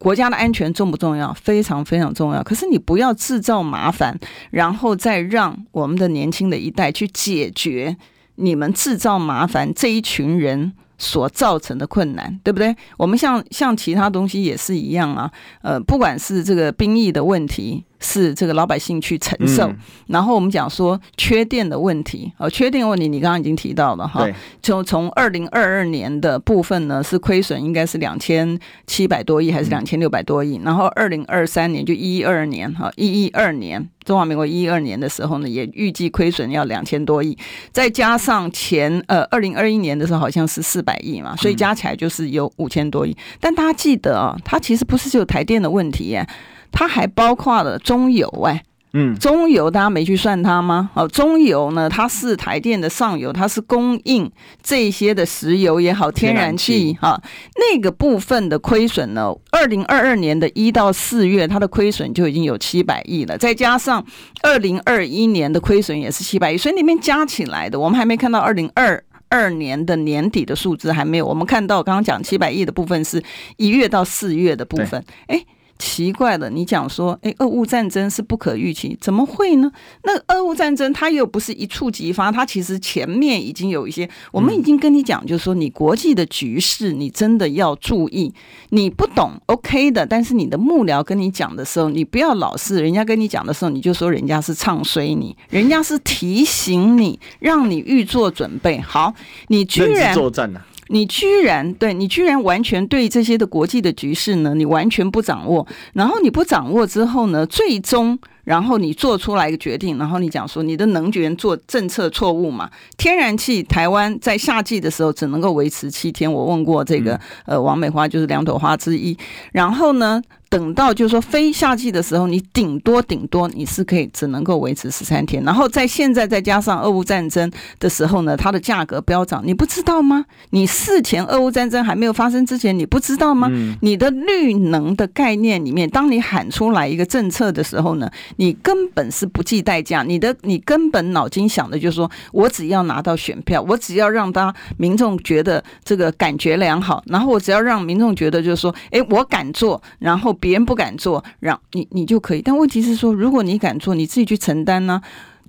国家的安全重不重要？非常非常重要。可是你不要制造麻烦，然后再让我们的年轻的一代去解决你们制造麻烦这一群人所造成的困难，对不对？我们像像其他东西也是一样啊。呃，不管是这个兵役的问题。是这个老百姓去承受，嗯、然后我们讲说缺电的问题，呃，缺电问题你刚刚已经提到了哈，就从二零二二年的部分呢是亏损，应该是两千七百多亿还是两千六百多亿，嗯、然后二零二三年就一一二年哈，一一二年中华民国一二年的时候呢，也预计亏损要两千多亿，再加上前呃二零二一年的时候好像是四百亿嘛，所以加起来就是有五千多亿。但大家记得啊，它其实不是只有台电的问题耶，它还包括了中油哎。嗯，中油大家没去算它吗？哦，中油呢，它是台电的上游，它是供应这些的石油也好，天然气哈，那个部分的亏损呢，二零二二年的一到四月，它的亏损就已经有七百亿了，再加上二零二一年的亏损也是七百亿，所以里面加起来的，我们还没看到二零二二年的年底的数字还没有，我们看到刚刚讲七百亿的部分是一月到四月的部分，哎。奇怪的，你讲说，哎，俄乌战争是不可预期，怎么会呢？那俄乌战争它又不是一触即发，它其实前面已经有一些，我们已经跟你讲，就是说你国际的局势，你真的要注意。你不懂，OK 的，但是你的幕僚跟你讲的时候，你不要老是人家跟你讲的时候，你就说人家是唱衰你，人家是提醒你，让你预做准备。好，你居然作战呢？你居然对你居然完全对这些的国际的局势呢，你完全不掌握。然后你不掌握之后呢，最终然后你做出来一个决定，然后你讲说你的能源做政策错误嘛？天然气台湾在夏季的时候只能够维持七天。我问过这个呃王美花，就是两朵花之一。然后呢？等到就是说非夏季的时候，你顶多顶多你是可以只能够维持十三天，然后在现在再加上俄乌战争的时候呢，它的价格飙涨，你不知道吗？你事前俄乌战争还没有发生之前，你不知道吗？你的绿能的概念里面，当你喊出来一个政策的时候呢，你根本是不计代价，你的你根本脑筋想的就是说我只要拿到选票，我只要让大家民众觉得这个感觉良好，然后我只要让民众觉得就是说，哎，我敢做，然后。别人不敢做，让你你就可以。但问题是说，如果你敢做，你自己去承担呢？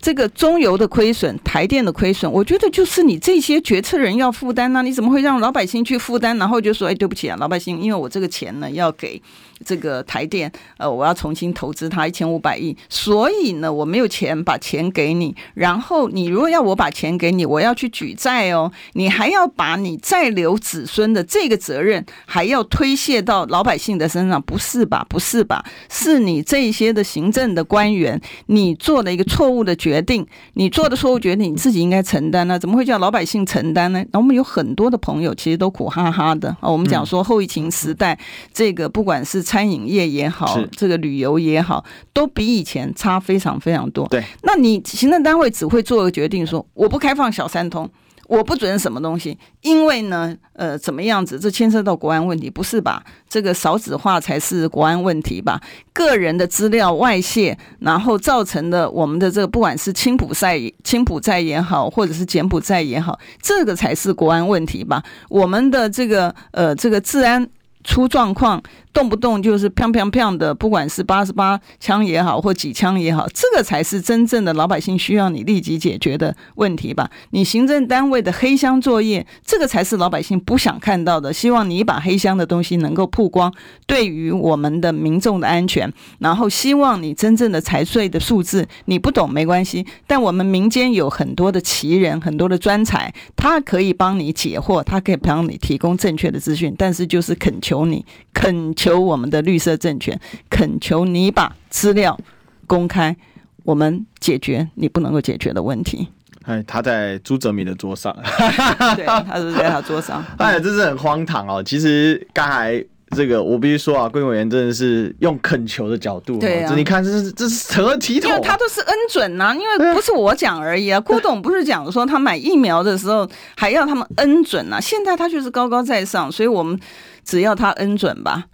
这个中油的亏损、台电的亏损，我觉得就是你这些决策人要负担呢。你怎么会让老百姓去负担？然后就说：“哎，对不起啊，老百姓，因为我这个钱呢要给。”这个台电，呃，我要重新投资它一千五百亿，所以呢，我没有钱把钱给你。然后你如果要我把钱给你，我要去举债哦，你还要把你再留子孙的这个责任还要推卸到老百姓的身上，不是吧？不是吧？是你这些的行政的官员，你做了一个错误的决定，你做的错误决定，你自己应该承担呢？怎么会叫老百姓承担呢？那我们有很多的朋友其实都苦哈哈的啊。我们讲说后疫情时代，这个不管是。餐饮业也好，这个旅游也好，都比以前差非常非常多。对，那你行政单位只会做个决定，说我不开放小三通，我不准什么东西，因为呢，呃，怎么样子？这牵涉到国安问题，不是吧？这个少子化才是国安问题吧？个人的资料外泄，然后造成的我们的这个不管是青浦寨、青浦寨也好，或者是柬埔寨也好，这个才是国安问题吧？我们的这个呃，这个治安出状况。动不动就是砰砰砰的，不管是八十八枪也好，或几枪也好，这个才是真正的老百姓需要你立即解决的问题吧？你行政单位的黑箱作业，这个才是老百姓不想看到的。希望你把黑箱的东西能够曝光，对于我们的民众的安全。然后希望你真正的财税的数字，你不懂没关系，但我们民间有很多的奇人，很多的专才，他可以帮你解惑，他可以帮你提供正确的资讯，但是就是恳求你，恳。求我们的绿色政权，恳求你把资料公开，我们解决你不能够解决的问题。哎，他在朱泽民的桌上，对，他是在他桌上。哎，这是很荒唐哦。其实刚才这个，我必须说啊，贵委员真的是用恳求的角度，对啊，你看这是这是成何体统？因为他都是恩准呐、啊，因为不是我讲而已啊。郭董不是讲说他买疫苗的时候还要他们恩准呐、啊，现在他就是高高在上，所以我们。只要他恩准吧。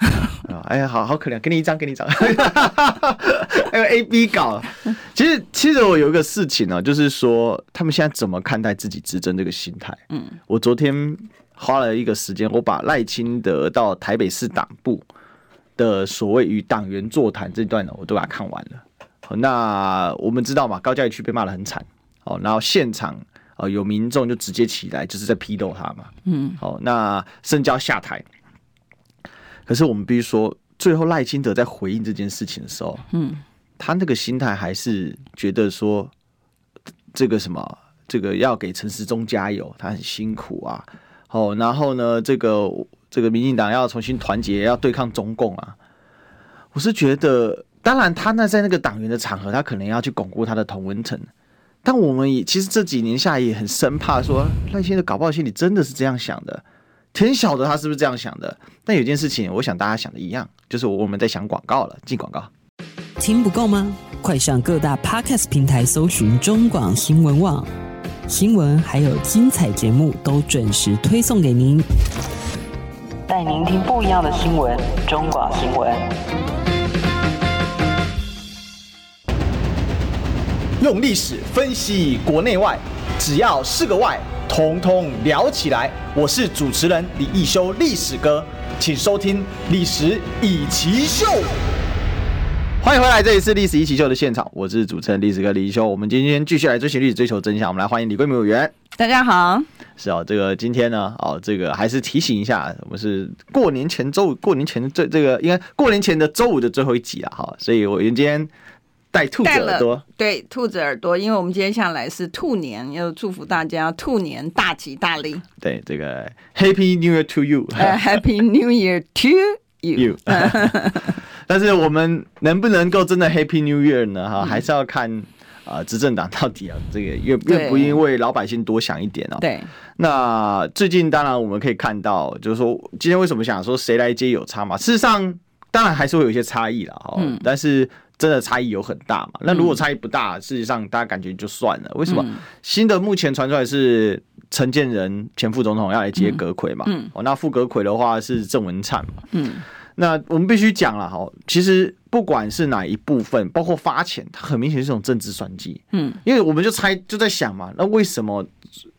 哎呀，好好可怜，给你一张，给你一张。还有 A B 稿。其实，其实我有一个事情呢、啊，就是说他们现在怎么看待自己执政这个心态？嗯，我昨天花了一个时间，我把赖清德到台北市党部的所谓与党员座谈这段呢，我都把它看完了。那我们知道嘛，高嘉瑜区被骂的很惨。哦，然后现场呃有民众就直接起来，就是在批斗他嘛。嗯，好，那深交下台。可是我们必须说，最后赖清德在回应这件事情的时候，嗯，他那个心态还是觉得说，这个什么，这个要给陈时中加油，他很辛苦啊。哦，然后呢，这个这个民进党要重新团结，要对抗中共啊。我是觉得。当然，他那在那个党员的场合，他可能要去巩固他的同温层。但我们也其实这几年下也很生怕说赖清德搞不好心里真的是这样想的，天晓得他是不是这样想的。但有件事情，我想大家想的一样，就是我们在想广告了，进广告。听不够吗？快上各大 Podcast 平台搜寻中广新闻网，新闻还有精彩节目都准时推送给您，带您听不一样的新闻。中广新闻，用历史分析国内外，只要是个“外”，统统聊起来。我是主持人李一修，历史哥，请收听《历史易起秀》。欢迎回来，这里是历史一奇秀的现场，我是主持人历史哥李一修。我们今天继续来追寻历史，追求真相。我们来欢迎李桂明委员。大家好，是哦，这个今天呢，哦，这个还是提醒一下，我们是过年前周五，过年前的这这个应该过年前的周五的最后一集了哈，所以我今天带兔子耳朵，对，兔子耳朵，因为我们接下来是兔年，要祝福大家兔年大吉大利。对，这个 Happy New Year to you，Happy New Year to you。但是我们能不能够真的 Happy New Year 呢？哈，还是要看啊，执政党到底啊，这个愿愿不愿为老百姓多想一点哦。对。那最近当然我们可以看到，就是说今天为什么想说谁来接有差嘛？事实上，当然还是会有一些差异了哈。嗯。但是真的差异有很大嘛？那如果差异不大，事实上大家感觉就算了。为什么？新的目前传出来是陈建仁前副总统要来接葛魁嘛？嗯。哦，那副葛魁的话是郑文灿嘛？嗯。那我们必须讲了哈，其实不管是哪一部分，包括发钱，它很明显是种政治算计。嗯，因为我们就猜就在想嘛，那为什么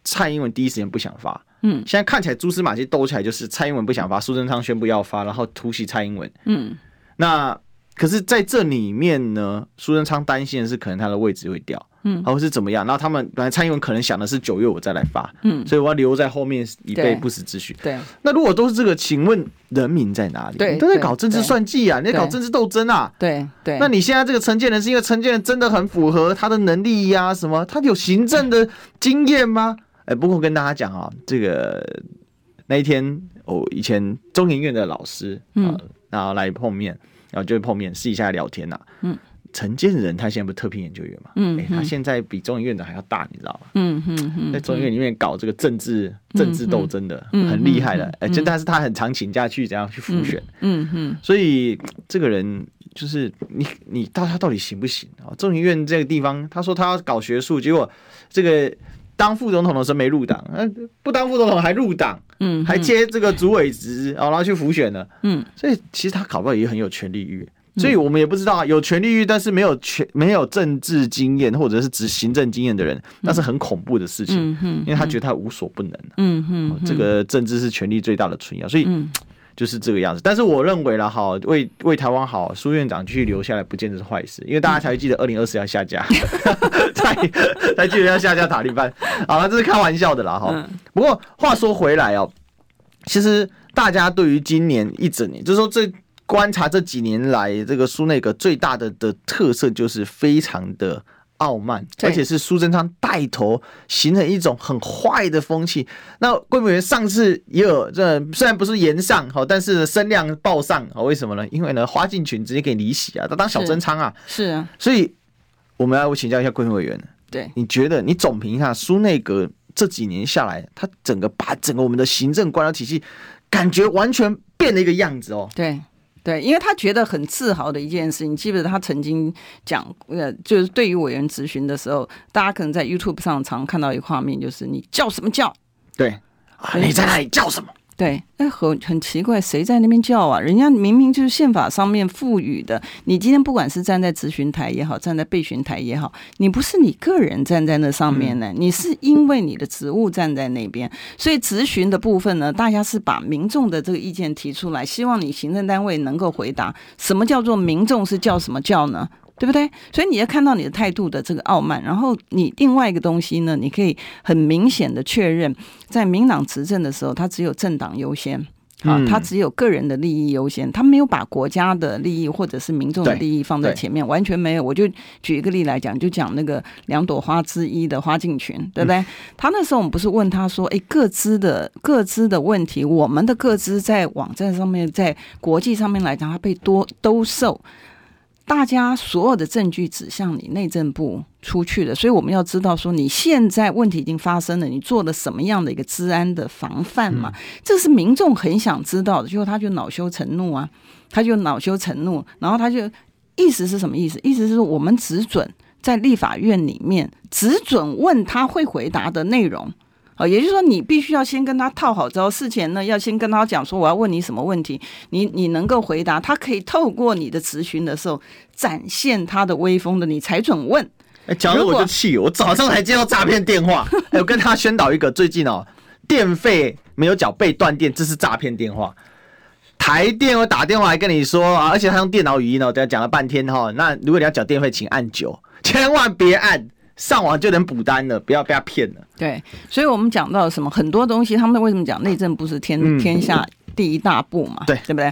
蔡英文第一时间不想发？嗯，现在看起来蛛丝马迹兜起来，就是蔡英文不想发，苏贞昌宣布要发，然后突袭蔡英文。嗯，那。可是，在这里面呢，苏贞昌担心的是，可能他的位置会掉，嗯，或是怎么样。然后他们本来蔡英文可能想的是九月我再来发，嗯，所以我要留在后面以备不时之需。对，那如果都是这个，请问人民在哪里？对，你都在搞政治算计啊，你在搞政治斗争啊。对对。那你现在这个陈建仁是因为陈建仁真的很符合他的能力呀？什么？他有行政的经验吗？哎，不过跟大家讲啊，这个那一天哦，以前中研院的老师啊，然后来碰面。然后就会碰面，私底下聊天呐。嗯，陈建仁他现在不是特聘研究员嘛？嗯，哎他现在比中研院长还要大，你知道吗？嗯嗯嗯，在中研院里面搞这个政治政治斗争的，很厉害的。哎，就但是他很常请假去怎样去复选。嗯嗯，所以这个人就是你你到他到底行不行啊？中研院这个地方，他说他要搞学术，结果这个。当副总统的时候没入党，不当副总统还入党，嗯，还接这个主委职，然后去辅选了，嗯，所以其实他搞不好也很有权力欲，所以我们也不知道啊，有权利欲但是没有权没有政治经验或者是执行政经验的人，那是很恐怖的事情，因为他觉得他无所不能，嗯嗯，这个政治是权力最大的存要，所以。就是这个样子，但是我认为了哈，为为台湾好，苏院长继续留下来不见得是坏事，因为大家才会记得二零二四要下架，才才记得要下架塔利班。好了，这是开玩笑的啦哈。不过话说回来哦，其实大家对于今年一整年，就是说这观察这几年来这个苏内阁最大的的特色就是非常的。傲慢，而且是苏贞昌带头形成一种很坏的风气。那贵委员上次也有这，虽然不是言上哈，但是声量爆上啊？为什么呢？因为呢，花进群直接给你离席啊，他当小贞昌啊。是啊，所以我们要请教一下贵委员，对，你觉得你总评一下苏内阁这几年下来，他整个把整个我们的行政官僚体系感觉完全变了一个样子哦。对。对，因为他觉得很自豪的一件事情，记得他曾经讲，呃，就是对于委员质询的时候，大家可能在 YouTube 上常看到一个画面，就是你叫什么叫？对，啊，你在那里叫什么？对，哎，很很奇怪，谁在那边叫啊？人家明明就是宪法上面赋予的。你今天不管是站在咨询台也好，站在备询台也好，你不是你个人站在那上面呢，你是因为你的职务站在那边。所以咨询的部分呢，大家是把民众的这个意见提出来，希望你行政单位能够回答。什么叫做民众是叫什么叫呢？对不对？所以你要看到你的态度的这个傲慢，然后你另外一个东西呢，你可以很明显的确认，在民党执政的时候，他只有政党优先啊，他只有个人的利益优先，他没有把国家的利益或者是民众的利益放在前面，完全没有。我就举一个例来讲，就讲那个两朵花之一的花敬群，对不对？他那时候我们不是问他说，哎，各资的各资的问题，我们的各资在网站上面，在国际上面来讲，他被多兜售。大家所有的证据指向你内政部出去的，所以我们要知道说你现在问题已经发生了，你做了什么样的一个治安的防范嘛？嗯、这是民众很想知道的，结果他就恼羞成怒啊，他就恼羞成怒，然后他就意思是什么意思？意思是说我们只准在立法院里面只准问他会回答的内容。啊，也就是说，你必须要先跟他套好招，事前呢要先跟他讲说，我要问你什么问题，你你能够回答，他可以透过你的咨询的时候展现他的威风的，你才准问。哎，讲了我就气，我早上才接到诈骗电话，还有跟他宣导一个，最近哦，电费没有缴被断电，这是诈骗电话。台电我打电话来跟你说啊，而且他用电脑语音哦，等下讲了半天哈，那如果你要缴电费，请按九，千万别按。上网就能补单了，不要被他骗了。对，所以我们讲到什么很多东西，他们为什么讲内政部是天天下第一大部嘛？对，对不对？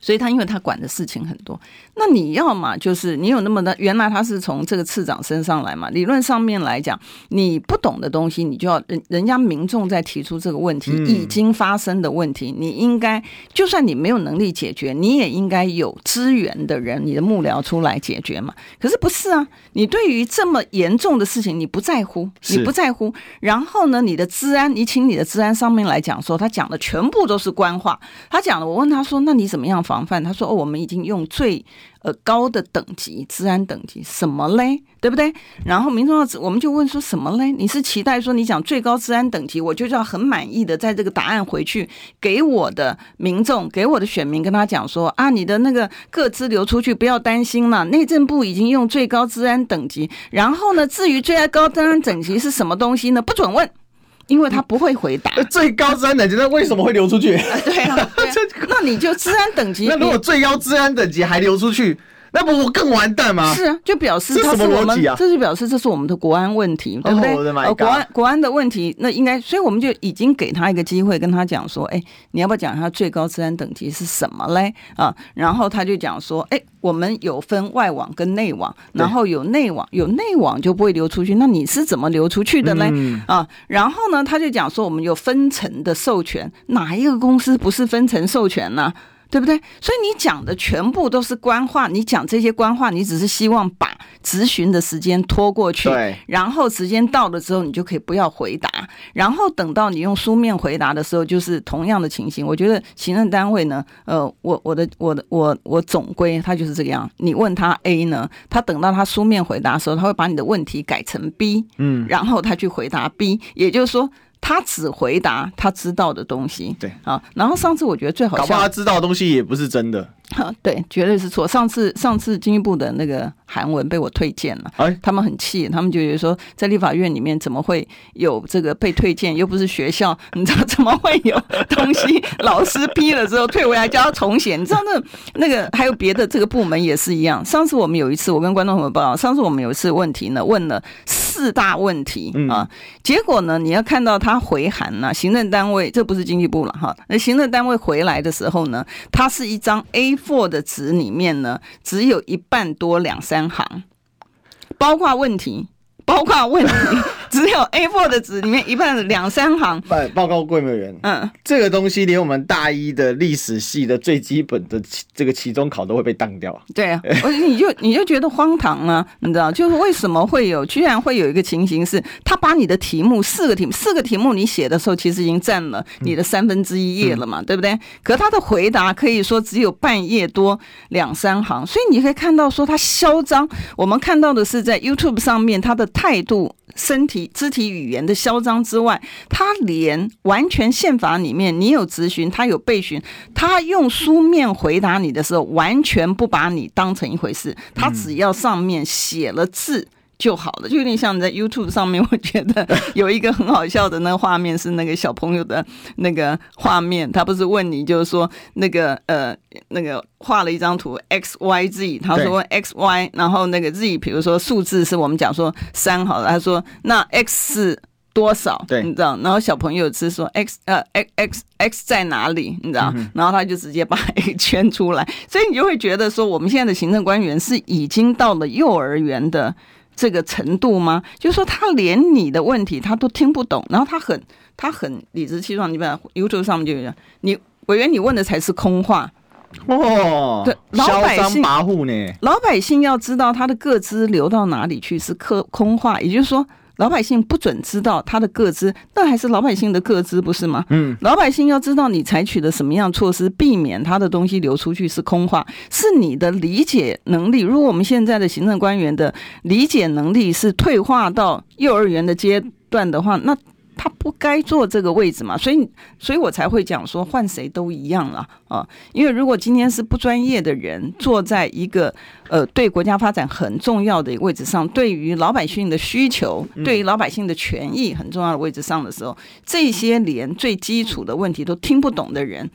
所以他因为他管的事情很多，那你要嘛就是你有那么的，原来他是从这个次长身上来嘛。理论上面来讲，你不懂的东西，你就要人人家民众在提出这个问题，已经发生的问题，你应该就算你没有能力解决，你也应该有资源的人，你的幕僚出来解决嘛。可是不是啊？你对于这么严重的事情，你不在乎，你不在乎。然后呢，你的治安，你请你的治安上面来讲说，他讲的全部都是官话。他讲的，我问他说，那你怎么样？防范，他说：“哦，我们已经用最呃高的等级，治安等级什么嘞？对不对？然后民众要，我们就问说什么嘞？你是期待说你讲最高治安等级，我就要很满意的在这个答案回去给我的民众，给我的选民，跟他讲说啊，你的那个各资流出去不要担心嘛，内政部已经用最高治安等级。然后呢，至于最高治安等级是什么东西呢？不准问。”因为他不会回答。最高治安等级，那为什么会流出去？啊 对啊，对啊，那你就治安等级。那如果最高治安等级还流出去？那不我更完蛋吗？是啊，就表示这是我们，这就表示这是我们的国安问题，对不对？哦，国安国安的问题，那应该，所以我们就已经给他一个机会，跟他讲说，哎，你要不要讲他最高资安等级是什么嘞？啊，然后他就讲说，哎，我们有分外网跟内网，然后有内网，有内网就不会流出去。那你是怎么流出去的嘞？啊，然后呢，他就讲说，我们有分层的授权，哪一个公司不是分层授权呢？对不对？所以你讲的全部都是官话，你讲这些官话，你只是希望把咨询的时间拖过去，对，然后时间到了之后，你就可以不要回答，然后等到你用书面回答的时候，就是同样的情形。我觉得行政单位呢，呃，我我的我的我我总归他就是这个样。你问他 A 呢，他等到他书面回答的时候，他会把你的问题改成 B，嗯，然后他去回答 B，也就是说。他只回答他知道的东西，对啊。然后上次我觉得最好笑，搞不好他知道的东西也不是真的。对，绝对是错。上次上次经济部的那个韩文被我推荐了，哎，他们很气，他们就觉得说，在立法院里面怎么会有这个被推荐，又不是学校，你知道怎么会有东西？老师批了之后退回来叫他重写，你知道那那个还有别的这个部门也是一样。上次我们有一次，我跟观众朋友报道，上次我们有一次问题呢，问了四大问题啊，结果呢，你要看到他回函呢，行政单位这不是经济部了哈，那行政单位回来的时候呢，它是一张 A。For 的值里面呢，只有一半多两三行，包括问题。包括问题，只有 A4 的纸里面一半两三行。报报告柜委员，嗯，这个东西连我们大一的历史系的最基本的这个期中考都会被当掉。对啊，你就你就觉得荒唐啊，你知道，就是为什么会有，居然会有一个情形是，他把你的题目四个题目四个题目你写的时候，其实已经占了你的三分之一页了嘛，嗯、对不对？可他的回答可以说只有半页多两三行，所以你可以看到说他嚣张。我们看到的是在 YouTube 上面他的。态度、身体、肢体语言的嚣张之外，他连完全宪法里面你有质询，他有备询，他用书面回答你的时候，完全不把你当成一回事，他只要上面写了字。就好了，就有点像你在 YouTube 上面，我觉得 有一个很好笑的那个画面是那个小朋友的那个画面，他不是问你，就是说那个呃那个画了一张图 X Y Z，他说 X Y，然后那个 Z，比如说数字是我们讲说三好了，他说那 X 是多少？对，你知道？然后小朋友是说 X 呃 X X X 在哪里？你知道？然后他就直接把 X 圈出来，所以你就会觉得说，我们现在的行政官员是已经到了幼儿园的。这个程度吗？就是说他连你的问题他都听不懂，然后他很他很理直气壮。你把 YouTube 上面就有，你委员你问的才是空话，哦，对，老百姓跋扈呢，老百姓要知道他的个资流到哪里去是空空话，也就是说。老百姓不准知道他的个资，那还是老百姓的个资，不是吗？嗯，老百姓要知道你采取的什么样措施，避免他的东西流出去是空话，是你的理解能力。如果我们现在的行政官员的理解能力是退化到幼儿园的阶段的话，那。他不该坐这个位置嘛，所以，所以我才会讲说换谁都一样了啊。因为如果今天是不专业的人坐在一个呃对国家发展很重要的位置上，对于老百姓的需求、对于老百姓的权益很重要的位置上的时候，这些连最基础的问题都听不懂的人，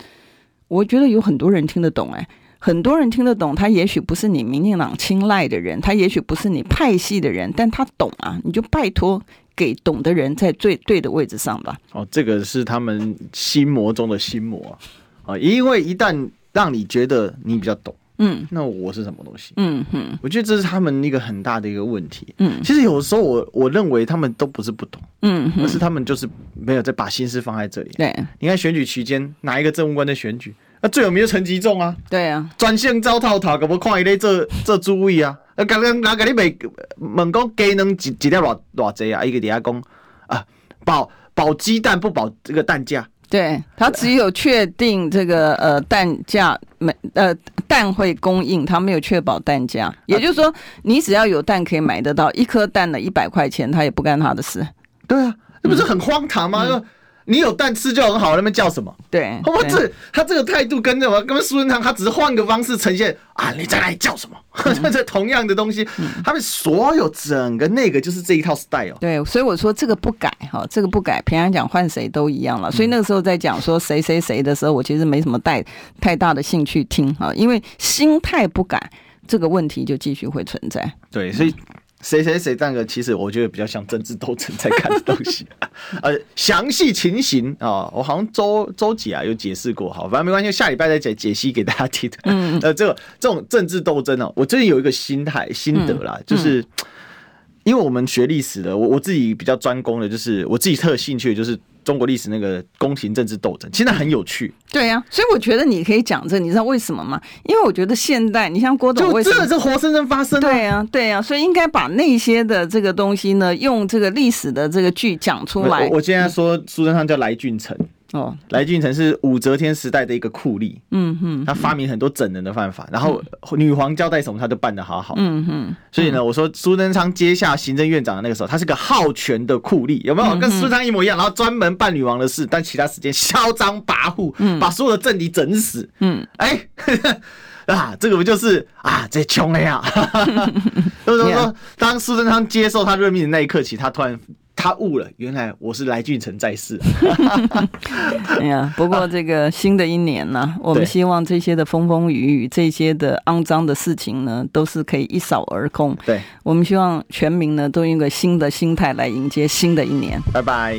我觉得有很多人听得懂哎，很多人听得懂。他也许不是你民进党青睐的人，他也许不是你派系的人，但他懂啊，你就拜托。给懂的人在最对的位置上吧。哦，这个是他们心魔中的心魔啊！因为一旦让你觉得你比较懂，嗯，那我是什么东西？嗯哼，我觉得这是他们一个很大的一个问题。嗯，其实有时候我我认为他们都不是不懂，嗯，而是他们就是没有再把心思放在这里。对，你看选举期间哪一个政务官的选举？那最有名的陈吉仲啊，对啊，专线招套套，可不看一类这这诸位啊。啊，刚刚拿给你问问讲鸡能几几条偌偌济啊？一个底下讲啊，保保鸡蛋不保这个蛋价。对，他只有确定这个呃蛋价没呃蛋会供应，他没有确保蛋价。也就是说，你只要有蛋可以买得到，一颗蛋的一百块钱，他也不干他的事。对啊，这不是很荒唐吗？嗯你有蛋吃就很好，那边叫什么？对，我这他这个态度跟什么？跟苏贞昌他只是换个方式呈现啊！你在那里叫什么？这、嗯、同样的东西，嗯、他们所有整个那个就是这一套 style。对，所以我说这个不改哈，这个不改，平常讲换谁都一样了。所以那个时候在讲说谁谁谁的时候，我其实没什么带太大的兴趣听哈，因为心态不改，这个问题就继续会存在。对，所以。谁谁谁，这个其实我觉得比较像政治斗争在看的东西。呃，详细情形啊，我好像周周几啊有解释过，好，反正没关系，下礼拜再解解析给大家听。嗯，呃，这个这种政治斗争呢，我最近有一个心态心得啦，就是因为我们学历史的，我我自己比较专攻的，就是我自己特有兴趣的就是。中国历史那个宫廷政治斗争，其实很有趣。对呀、啊，所以我觉得你可以讲这，你知道为什么吗？因为我觉得现代，你像郭董，为什么真的是活生生发生。对呀、啊，对呀、啊，所以应该把那些的这个东西呢，用这个历史的这个剧讲出来。我我今天说苏贞昌叫来俊臣。哦，来俊臣是武则天时代的一个酷吏，嗯哼，他发明很多整人的办法，然后女皇交代什么他都办得好好，嗯哼，所以呢，我说苏贞昌接下行政院长的那个时候，他是个好权的酷吏，有没有？跟苏贞昌一模一样？然后专门办女王的事，但其他时间嚣张跋扈，嗯，把所有的政敌整死，嗯，哎，啊，这个不就是啊，这穷了呀？就是说，当苏贞昌接受他任命的那一刻起，他突然。他悟了，原来我是来俊臣在世。哎呀，不过这个新的一年呢、啊，我们希望这些的风风雨雨、这些的肮脏的事情呢，都是可以一扫而空。对，我们希望全民呢，都用一个新的心态来迎接新的一年。拜拜。